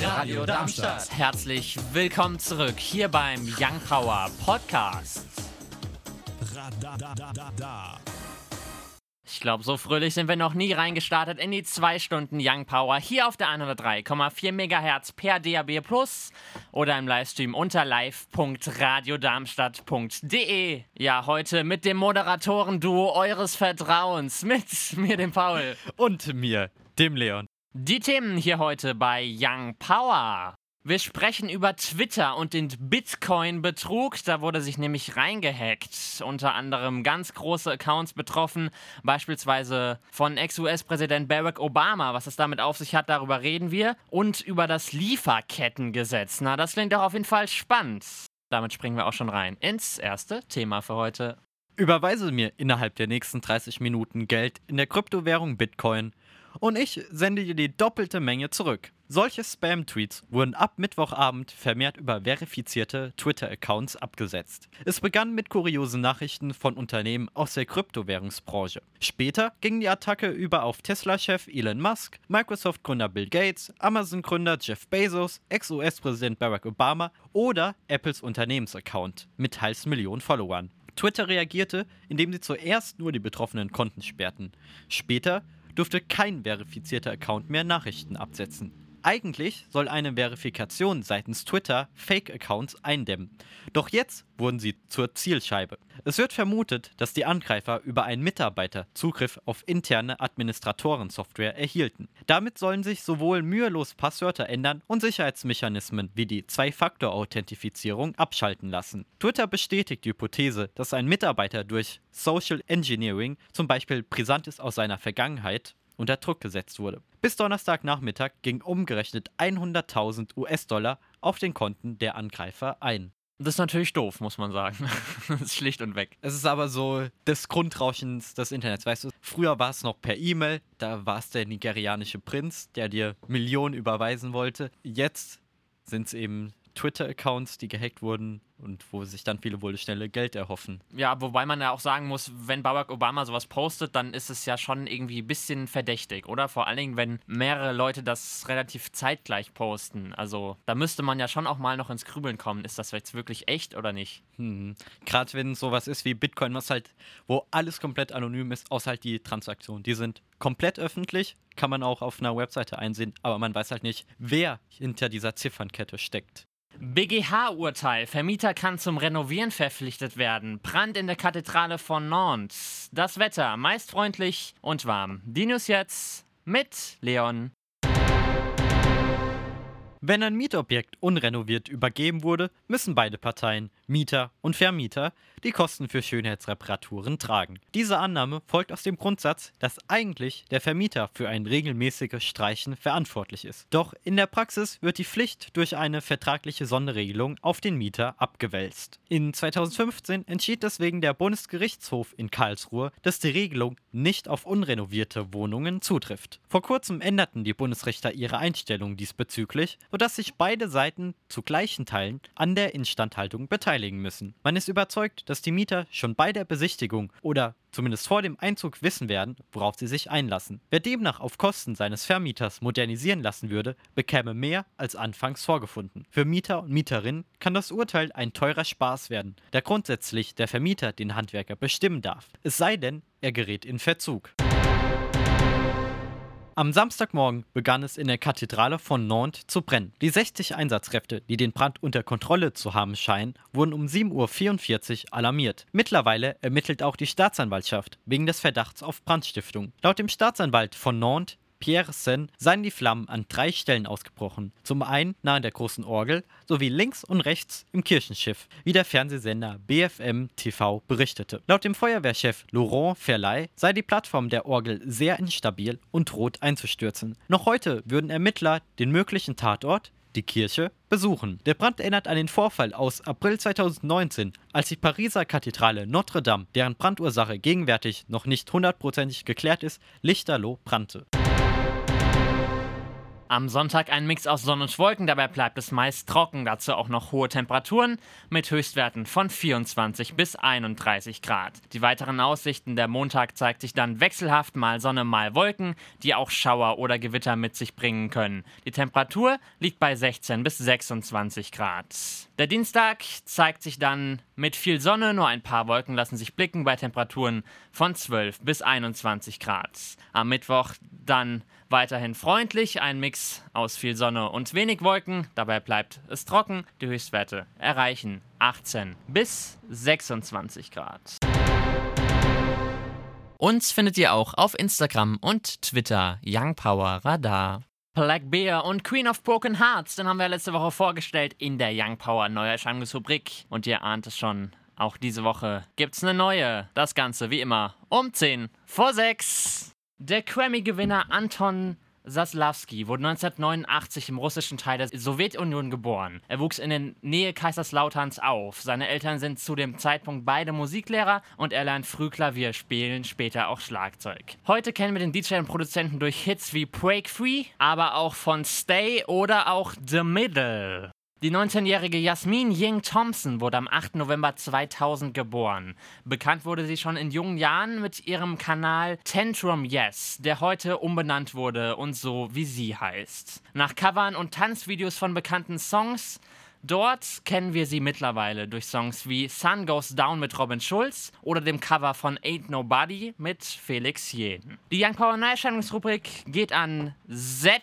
Radio Darmstadt. Herzlich willkommen zurück hier beim Young Power Podcast. Ich glaube, so fröhlich sind wir noch nie reingestartet in die zwei Stunden Young Power hier auf der 103,4 MHz per DAB Plus oder im Livestream unter live.radiodarmstadt.de. Ja, heute mit dem Moderatoren-Duo eures Vertrauens, mit mir, dem Paul. Und mir, dem Leon. Die Themen hier heute bei Young Power. Wir sprechen über Twitter und den Bitcoin-Betrug. Da wurde sich nämlich reingehackt. Unter anderem ganz große Accounts betroffen, beispielsweise von Ex-US-Präsident Barack Obama. Was es damit auf sich hat, darüber reden wir. Und über das Lieferkettengesetz. Na, das klingt doch auf jeden Fall spannend. Damit springen wir auch schon rein ins erste Thema für heute. Überweise mir innerhalb der nächsten 30 Minuten Geld in der Kryptowährung Bitcoin und ich sende dir die doppelte Menge zurück. Solche Spam-Tweets wurden ab Mittwochabend vermehrt über verifizierte Twitter-Accounts abgesetzt. Es begann mit kuriosen Nachrichten von Unternehmen aus der Kryptowährungsbranche. Später ging die Attacke über auf Tesla-Chef Elon Musk, Microsoft-Gründer Bill Gates, Amazon-Gründer Jeff Bezos, Ex-US-Präsident Barack Obama oder Apples Unternehmensaccount mit teils Millionen Followern. Twitter reagierte, indem sie zuerst nur die betroffenen Konten sperrten. Später dürfte kein verifizierter Account mehr Nachrichten absetzen. Eigentlich soll eine Verifikation seitens Twitter Fake-Accounts eindämmen. Doch jetzt wurden sie zur Zielscheibe. Es wird vermutet, dass die Angreifer über einen Mitarbeiter Zugriff auf interne Administratorensoftware erhielten. Damit sollen sich sowohl mühelos Passwörter ändern und Sicherheitsmechanismen wie die Zwei-Faktor-Authentifizierung abschalten lassen. Twitter bestätigt die Hypothese, dass ein Mitarbeiter durch Social Engineering, zum Beispiel Brisantes aus seiner Vergangenheit, unter Druck gesetzt wurde. Bis Donnerstagnachmittag ging umgerechnet 100.000 US-Dollar auf den Konten der Angreifer ein. Das ist natürlich doof, muss man sagen. das ist schlicht und weg. Es ist aber so des Grundrauschens des Internets. Weißt du, früher war es noch per E-Mail, da war es der nigerianische Prinz, der dir Millionen überweisen wollte. Jetzt sind es eben Twitter-Accounts, die gehackt wurden und wo sich dann viele wohl schnelle Geld erhoffen. Ja, wobei man ja auch sagen muss, wenn Barack Obama sowas postet, dann ist es ja schon irgendwie ein bisschen verdächtig, oder? Vor allen Dingen, wenn mehrere Leute das relativ zeitgleich posten. Also da müsste man ja schon auch mal noch ins Grübeln kommen. Ist das jetzt wirklich echt oder nicht? Hm. Gerade wenn sowas ist wie Bitcoin, was halt, wo alles komplett anonym ist, außer halt die Transaktionen. Die sind komplett öffentlich, kann man auch auf einer Webseite einsehen, aber man weiß halt nicht, wer hinter dieser Ziffernkette steckt. BGH-Urteil. Vermieter kann zum Renovieren verpflichtet werden. Brand in der Kathedrale von Nantes. Das Wetter meist freundlich und warm. Die News jetzt mit Leon. Wenn ein Mietobjekt unrenoviert übergeben wurde, müssen beide Parteien, Mieter und Vermieter, die Kosten für Schönheitsreparaturen tragen. Diese Annahme folgt aus dem Grundsatz, dass eigentlich der Vermieter für ein regelmäßiges Streichen verantwortlich ist. Doch in der Praxis wird die Pflicht durch eine vertragliche Sonderregelung auf den Mieter abgewälzt. In 2015 entschied deswegen der Bundesgerichtshof in Karlsruhe, dass die Regelung nicht auf unrenovierte Wohnungen zutrifft. Vor kurzem änderten die Bundesrichter ihre Einstellung diesbezüglich, sodass sich beide Seiten zu gleichen Teilen an der Instandhaltung beteiligen müssen. Man ist überzeugt, dass die Mieter schon bei der Besichtigung oder zumindest vor dem Einzug wissen werden, worauf sie sich einlassen. Wer demnach auf Kosten seines Vermieters modernisieren lassen würde, bekäme mehr als anfangs vorgefunden. Für Mieter und Mieterinnen kann das Urteil ein teurer Spaß werden, da grundsätzlich der Vermieter den Handwerker bestimmen darf. Es sei denn, er gerät in Verzug. Am Samstagmorgen begann es in der Kathedrale von Nantes zu brennen. Die 60 Einsatzkräfte, die den Brand unter Kontrolle zu haben scheinen, wurden um 7.44 Uhr alarmiert. Mittlerweile ermittelt auch die Staatsanwaltschaft wegen des Verdachts auf Brandstiftung. Laut dem Staatsanwalt von Nantes Pierre Sen seien die Flammen an drei Stellen ausgebrochen. Zum einen nahe der großen Orgel sowie links und rechts im Kirchenschiff, wie der Fernsehsender BFM TV berichtete. Laut dem Feuerwehrchef Laurent Verlay sei die Plattform der Orgel sehr instabil und droht einzustürzen. Noch heute würden Ermittler den möglichen Tatort die Kirche besuchen. Der Brand erinnert an den Vorfall aus April 2019, als die Pariser Kathedrale Notre Dame, deren Brandursache gegenwärtig noch nicht hundertprozentig geklärt ist, lichterloh brannte. Am Sonntag ein Mix aus Sonne und Wolken, dabei bleibt es meist trocken, dazu auch noch hohe Temperaturen mit Höchstwerten von 24 bis 31 Grad. Die weiteren Aussichten, der Montag zeigt sich dann wechselhaft, mal Sonne, mal Wolken, die auch Schauer oder Gewitter mit sich bringen können. Die Temperatur liegt bei 16 bis 26 Grad. Der Dienstag zeigt sich dann mit viel Sonne, nur ein paar Wolken lassen sich blicken bei Temperaturen von 12 bis 21 Grad. Am Mittwoch dann weiterhin freundlich, ein Mix aus viel Sonne und wenig Wolken, dabei bleibt es trocken, die Höchstwerte erreichen 18 bis 26 Grad. Uns findet ihr auch auf Instagram und Twitter Young Power Radar. Black Bear und Queen of Broken Hearts, den haben wir letzte Woche vorgestellt in der Young Power Neuerscheinungsrubrik. Und ihr ahnt es schon, auch diese Woche gibt's eine neue. Das Ganze wie immer um 10 vor 6. Der Grammy-Gewinner Anton Saslavski wurde 1989 im russischen Teil der Sowjetunion geboren. Er wuchs in der Nähe Kaiserslauterns auf. Seine Eltern sind zu dem Zeitpunkt beide Musiklehrer und er lernt früh Klavier spielen, später auch Schlagzeug. Heute kennen wir den DJ und Produzenten durch Hits wie Break Free, aber auch von Stay oder auch The Middle. Die 19-jährige Jasmin Ying Thompson wurde am 8. November 2000 geboren. Bekannt wurde sie schon in jungen Jahren mit ihrem Kanal Tantrum Yes, der heute umbenannt wurde und so wie sie heißt. Nach Covern und Tanzvideos von bekannten Songs Dort kennen wir sie mittlerweile durch Songs wie Sun Goes Down mit Robin Schulz oder dem Cover von Ain't Nobody mit Felix Jeden. Die Young Power Neuerscheinungsrubrik geht an Z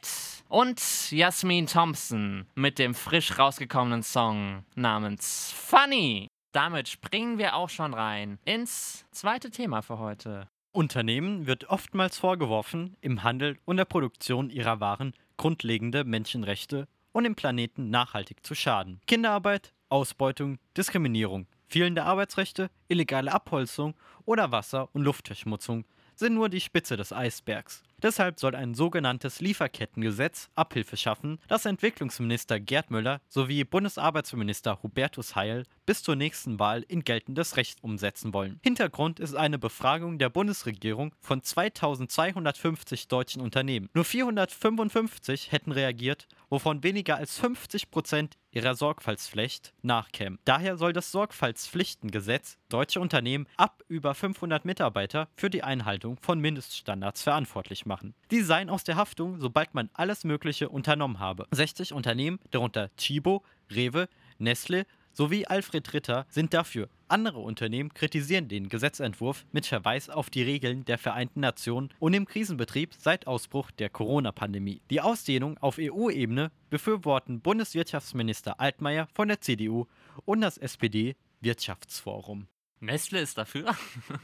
und Jasmin Thompson mit dem frisch rausgekommenen Song namens Funny. Damit springen wir auch schon rein ins zweite Thema für heute. Unternehmen wird oftmals vorgeworfen, im Handel und der Produktion ihrer Waren grundlegende Menschenrechte und dem Planeten nachhaltig zu schaden. Kinderarbeit, Ausbeutung, Diskriminierung, fehlende Arbeitsrechte, illegale Abholzung oder Wasser- und Luftverschmutzung sind nur die Spitze des Eisbergs. Deshalb soll ein sogenanntes Lieferkettengesetz Abhilfe schaffen, das Entwicklungsminister Gerd Müller sowie Bundesarbeitsminister Hubertus Heil bis zur nächsten Wahl in geltendes Recht umsetzen wollen. Hintergrund ist eine Befragung der Bundesregierung von 2250 deutschen Unternehmen. Nur 455 hätten reagiert, wovon weniger als 50 Prozent ihrer Sorgfaltspflicht nachkämen. Daher soll das Sorgfaltspflichtengesetz deutsche Unternehmen ab über 500 Mitarbeiter für die Einhaltung von Mindeststandards verantwortlich machen. Die seien aus der Haftung, sobald man alles Mögliche unternommen habe. 60 Unternehmen, darunter Chibo, Rewe, Nestle sowie Alfred Ritter sind dafür. Andere Unternehmen kritisieren den Gesetzentwurf mit Verweis auf die Regeln der Vereinten Nationen und im Krisenbetrieb seit Ausbruch der Corona-Pandemie. Die Ausdehnung auf EU-Ebene befürworten Bundeswirtschaftsminister Altmaier von der CDU und das SPD-Wirtschaftsforum. Nestle ist dafür?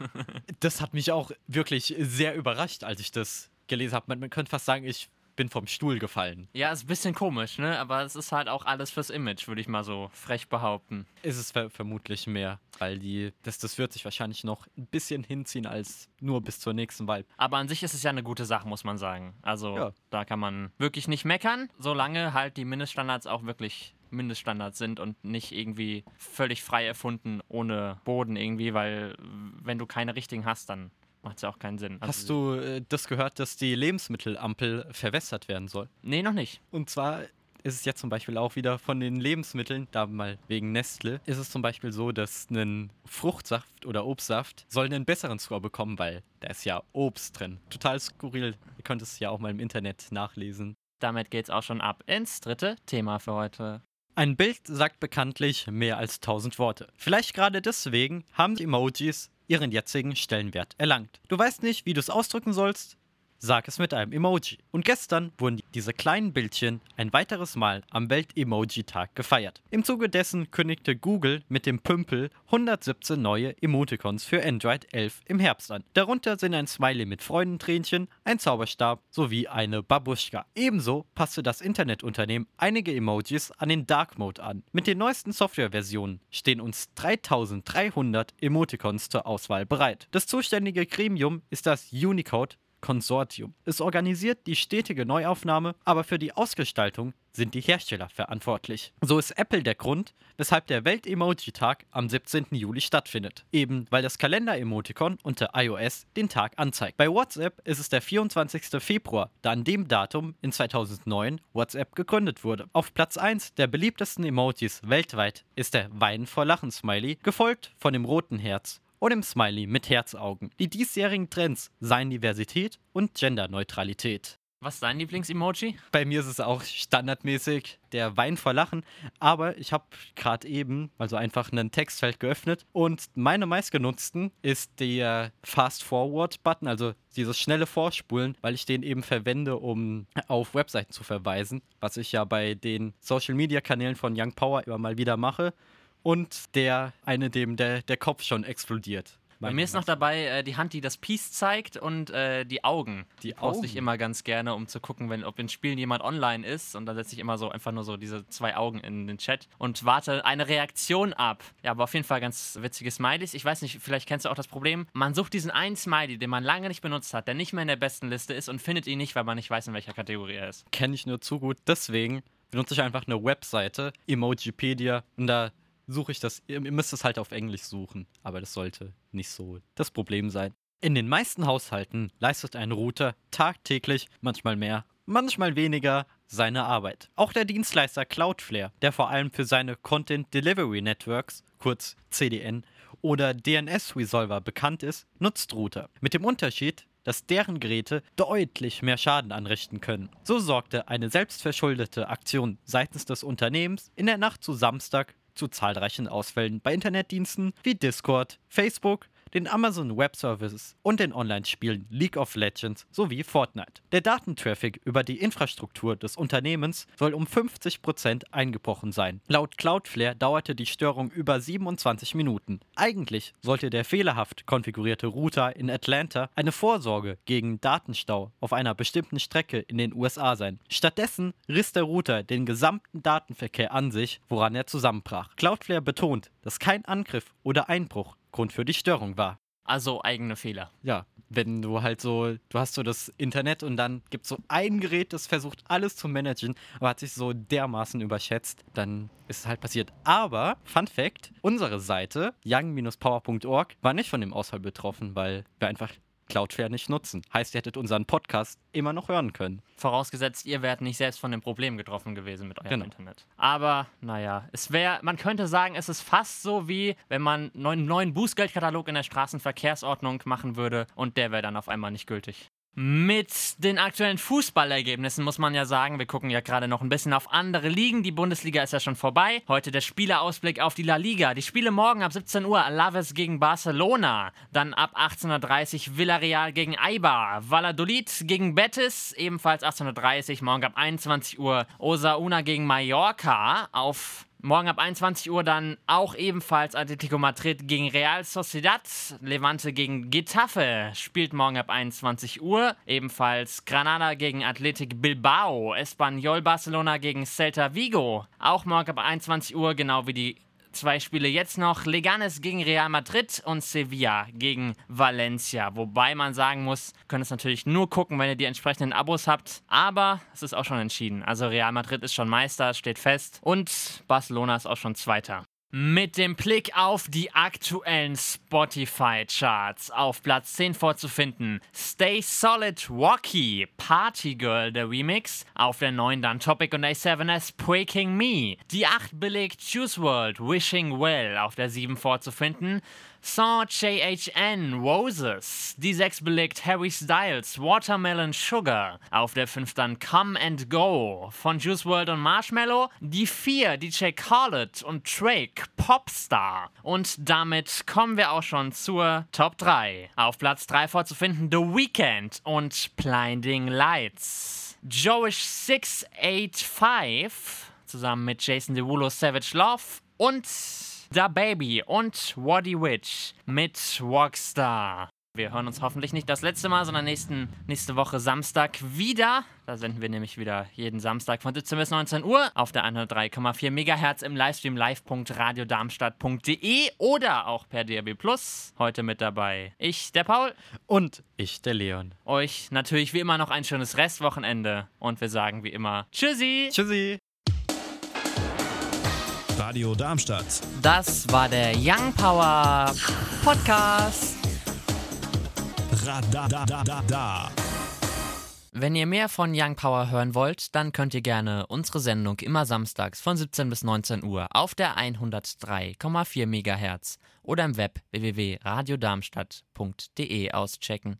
das hat mich auch wirklich sehr überrascht, als ich das gelesen habe. Man, man könnte fast sagen, ich bin vom Stuhl gefallen. Ja, ist ein bisschen komisch, ne? Aber es ist halt auch alles fürs Image, würde ich mal so frech behaupten. Ist es ver vermutlich mehr, weil die, das, das wird sich wahrscheinlich noch ein bisschen hinziehen als nur bis zur nächsten Wahl. Aber an sich ist es ja eine gute Sache, muss man sagen. Also ja. da kann man wirklich nicht meckern, solange halt die Mindeststandards auch wirklich Mindeststandards sind und nicht irgendwie völlig frei erfunden ohne Boden irgendwie, weil wenn du keine richtigen hast, dann macht es ja auch keinen Sinn. Also Hast du äh, das gehört, dass die Lebensmittelampel verwässert werden soll? Nee, noch nicht. Und zwar ist es jetzt zum Beispiel auch wieder von den Lebensmitteln, da mal wegen Nestle, ist es zum Beispiel so, dass ein Fruchtsaft oder Obstsaft soll einen besseren Score bekommen, weil da ist ja Obst drin. Total skurril. Ihr könnt es ja auch mal im Internet nachlesen. Damit geht's auch schon ab ins dritte Thema für heute. Ein Bild sagt bekanntlich mehr als tausend Worte. Vielleicht gerade deswegen haben die Emojis ihren jetzigen Stellenwert erlangt. Du weißt nicht, wie du es ausdrücken sollst? Sag es mit einem Emoji. Und gestern wurden diese kleinen Bildchen ein weiteres Mal am Welt-Emoji-Tag gefeiert. Im Zuge dessen kündigte Google mit dem Pümpel 117 neue Emoticons für Android 11 im Herbst an. Darunter sind ein Smiley mit Freudentränchen, ein Zauberstab sowie eine Babuschka. Ebenso passte das Internetunternehmen einige Emojis an den Dark Mode an. Mit den neuesten Softwareversionen stehen uns 3300 Emoticons zur Auswahl bereit. Das zuständige Gremium ist das Unicode Consortium. Es organisiert die stetige Neuaufnahme, aber für die Ausgestaltung sind die Hersteller verantwortlich. So ist Apple der Grund, weshalb der Welt-Emoji-Tag am 17. Juli stattfindet. Eben weil das Kalender-Emoticon unter iOS den Tag anzeigt. Bei WhatsApp ist es der 24. Februar, da an dem Datum in 2009 WhatsApp gegründet wurde. Auf Platz 1 der beliebtesten Emojis weltweit ist der Wein vor Lachen Smiley, gefolgt von dem roten Herz und dem Smiley mit Herzaugen. Die diesjährigen Trends seien Diversität und Genderneutralität. Was ist dein Lieblings-Emoji? Bei mir ist es auch standardmäßig der Wein vor Lachen, aber ich habe gerade eben also einfach ein Textfeld geöffnet und meine meistgenutzten ist der Fast Forward Button, also dieses schnelle Vorspulen, weil ich den eben verwende, um auf Webseiten zu verweisen, was ich ja bei den Social Media Kanälen von Young Power immer mal wieder mache und der eine, dem der, der Kopf schon explodiert. Bei mir ist noch dabei äh, die Hand, die das Peace zeigt und äh, die Augen. Die, die poste ich immer ganz gerne, um zu gucken, wenn, ob in Spielen jemand online ist. Und dann setze ich immer so einfach nur so diese zwei Augen in den Chat und warte eine Reaktion ab. Ja, aber auf jeden Fall ganz witzige Smileys. Ich weiß nicht, vielleicht kennst du auch das Problem. Man sucht diesen einen Smiley, den man lange nicht benutzt hat, der nicht mehr in der besten Liste ist und findet ihn nicht, weil man nicht weiß, in welcher Kategorie er ist. Kenne ich nur zu gut. Deswegen benutze ich einfach eine Webseite, Emojipedia, und da suche ich das. Ihr müsst es halt auf Englisch suchen, aber das sollte nicht so das Problem sein. In den meisten Haushalten leistet ein Router tagtäglich, manchmal mehr, manchmal weniger, seine Arbeit. Auch der Dienstleister Cloudflare, der vor allem für seine Content Delivery Networks, kurz CDN, oder DNS Resolver bekannt ist, nutzt Router. Mit dem Unterschied, dass deren Geräte deutlich mehr Schaden anrichten können. So sorgte eine selbstverschuldete Aktion seitens des Unternehmens in der Nacht zu Samstag zu zahlreichen Ausfällen bei Internetdiensten wie Discord, Facebook, den Amazon Web Services und den Online-Spielen League of Legends sowie Fortnite. Der Datentraffic über die Infrastruktur des Unternehmens soll um 50% eingebrochen sein. Laut Cloudflare dauerte die Störung über 27 Minuten. Eigentlich sollte der fehlerhaft konfigurierte Router in Atlanta eine Vorsorge gegen Datenstau auf einer bestimmten Strecke in den USA sein. Stattdessen riss der Router den gesamten Datenverkehr an sich, woran er zusammenbrach. Cloudflare betont, dass kein Angriff oder Einbruch Grund für die Störung war. Also eigene Fehler. Ja, wenn du halt so, du hast so das Internet und dann gibt es so ein Gerät, das versucht alles zu managen, aber hat sich so dermaßen überschätzt, dann ist es halt passiert. Aber, Fun Fact, unsere Seite, young-power.org, war nicht von dem Ausfall betroffen, weil wir einfach Cloudflare nicht nutzen. Heißt, ihr hättet unseren Podcast immer noch hören können. Vorausgesetzt, ihr wärt nicht selbst von dem Problem getroffen gewesen mit eurem genau. Internet. Aber, naja, es wäre, man könnte sagen, es ist fast so wie, wenn man einen neuen Bußgeldkatalog in der Straßenverkehrsordnung machen würde und der wäre dann auf einmal nicht gültig. Mit den aktuellen Fußballergebnissen muss man ja sagen, wir gucken ja gerade noch ein bisschen auf andere Ligen. Die Bundesliga ist ja schon vorbei. Heute der Spielerausblick auf die La Liga. Die Spiele morgen ab 17 Uhr Alaves gegen Barcelona. Dann ab 18.30 Uhr Villarreal gegen Eibar. Valladolid gegen Betis, ebenfalls 18.30 Uhr. Morgen ab 21 Uhr Osauna gegen Mallorca. Auf Morgen ab 21 Uhr dann auch ebenfalls Atletico Madrid gegen Real Sociedad. Levante gegen Getafe spielt morgen ab 21 Uhr. Ebenfalls Granada gegen Athletic Bilbao. Espanyol Barcelona gegen Celta Vigo. Auch morgen ab 21 Uhr, genau wie die Zwei Spiele jetzt noch. Leganes gegen Real Madrid und Sevilla gegen Valencia. Wobei man sagen muss, könnt es natürlich nur gucken, wenn ihr die entsprechenden Abos habt. Aber es ist auch schon entschieden. Also Real Madrid ist schon Meister, steht fest. Und Barcelona ist auch schon Zweiter. Mit dem Blick auf die aktuellen Spotify-Charts auf Platz 10 vorzufinden. Stay Solid Walkie, Party Girl, der Remix. Auf der 9 dann Topic und A7S Breaking Me. Die 8 belegt Juice World, Wishing Well. Auf der 7 vorzufinden. Saw JHN Roses. Die 6 belegt Harry Styles Watermelon Sugar. Auf der 5 dann Come and Go von Juice World und Marshmallow. Die 4 DJ Khaled und Drake Popstar. Und damit kommen wir auch schon zur Top 3. Auf Platz 3 vorzufinden The Weeknd und Blinding Lights. Joish 685 zusammen mit Jason Derulo Savage Love und Da Baby und Waddy Witch mit Rockstar. Wir hören uns hoffentlich nicht das letzte Mal, sondern nächsten, nächste Woche Samstag wieder. Da senden wir nämlich wieder jeden Samstag von 17 bis 19 Uhr auf der 103,4 MHz im Livestream live.radiodarmstadt.de oder auch per DRB Plus. Heute mit dabei ich, der Paul. Und ich, der Leon. Euch natürlich wie immer noch ein schönes Restwochenende. Und wir sagen wie immer Tschüssi. Tschüssi. Radio Darmstadt. Das war der Young Power Podcast. Radadadada. Wenn ihr mehr von Young Power hören wollt, dann könnt ihr gerne unsere Sendung immer samstags von 17 bis 19 Uhr auf der 103,4 MHz oder im Web www.radiodarmstadt.de auschecken.